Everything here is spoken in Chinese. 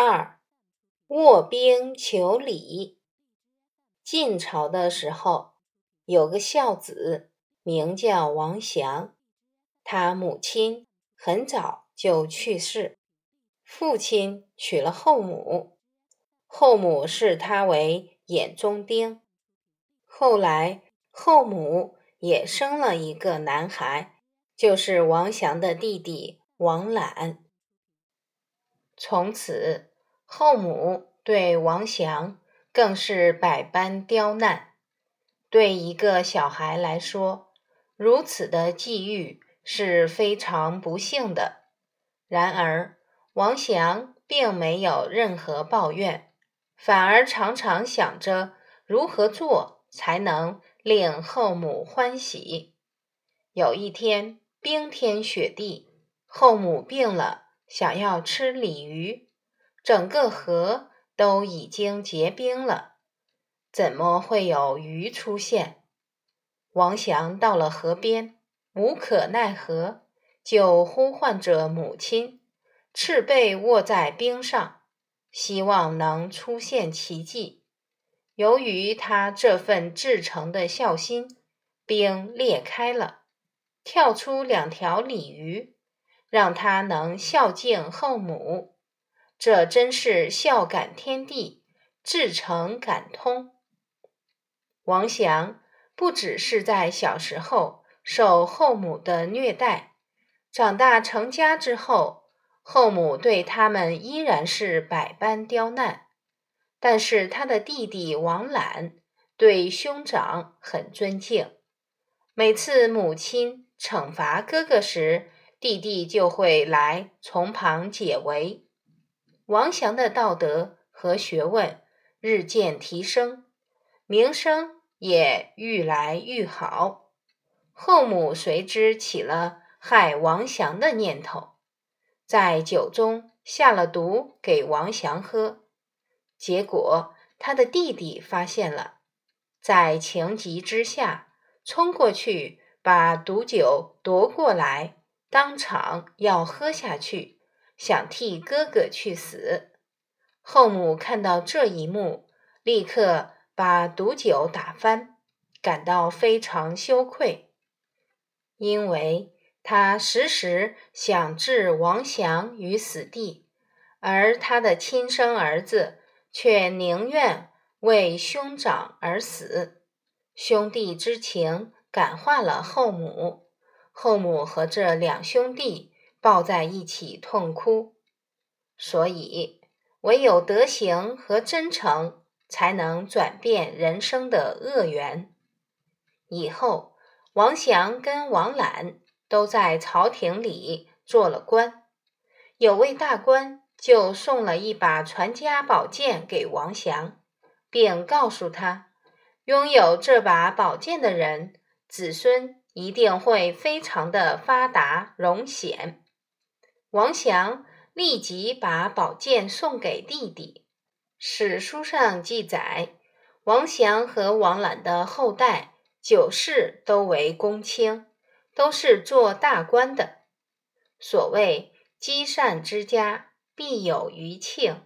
二，卧冰求鲤。晋朝的时候，有个孝子，名叫王祥。他母亲很早就去世，父亲娶了后母，后母视他为眼中钉。后来，后母也生了一个男孩，就是王祥的弟弟王览。从此，后母对王祥更是百般刁难。对一个小孩来说，如此的际遇是非常不幸的。然而，王祥并没有任何抱怨，反而常常想着如何做才能令后母欢喜。有一天，冰天雪地，后母病了。想要吃鲤鱼，整个河都已经结冰了，怎么会有鱼出现？王祥到了河边，无可奈何，就呼唤着母亲，赤背卧在冰上，希望能出现奇迹。由于他这份至诚的孝心，冰裂开了，跳出两条鲤鱼。让他能孝敬后母，这真是孝感天地，至诚感通。王祥不只是在小时候受后母的虐待，长大成家之后，后母对他们依然是百般刁难。但是他的弟弟王览对兄长很尊敬，每次母亲惩罚哥哥时，弟弟就会来从旁解围，王祥的道德和学问日渐提升，名声也愈来愈好。后母随之起了害王祥的念头，在酒中下了毒给王祥喝，结果他的弟弟发现了，在情急之下冲过去把毒酒夺过来。当场要喝下去，想替哥哥去死。后母看到这一幕，立刻把毒酒打翻，感到非常羞愧，因为他时时想置王祥于死地，而他的亲生儿子却宁愿为兄长而死。兄弟之情感化了后母。后母和这两兄弟抱在一起痛哭，所以唯有德行和真诚，才能转变人生的恶缘。以后，王祥跟王览都在朝廷里做了官，有位大官就送了一把传家宝剑给王祥，并告诉他，拥有这把宝剑的人，子孙。一定会非常的发达荣显。王祥立即把宝剑送给弟弟。史书上记载，王祥和王览的后代九世都为公卿，都是做大官的。所谓积善之家，必有余庆。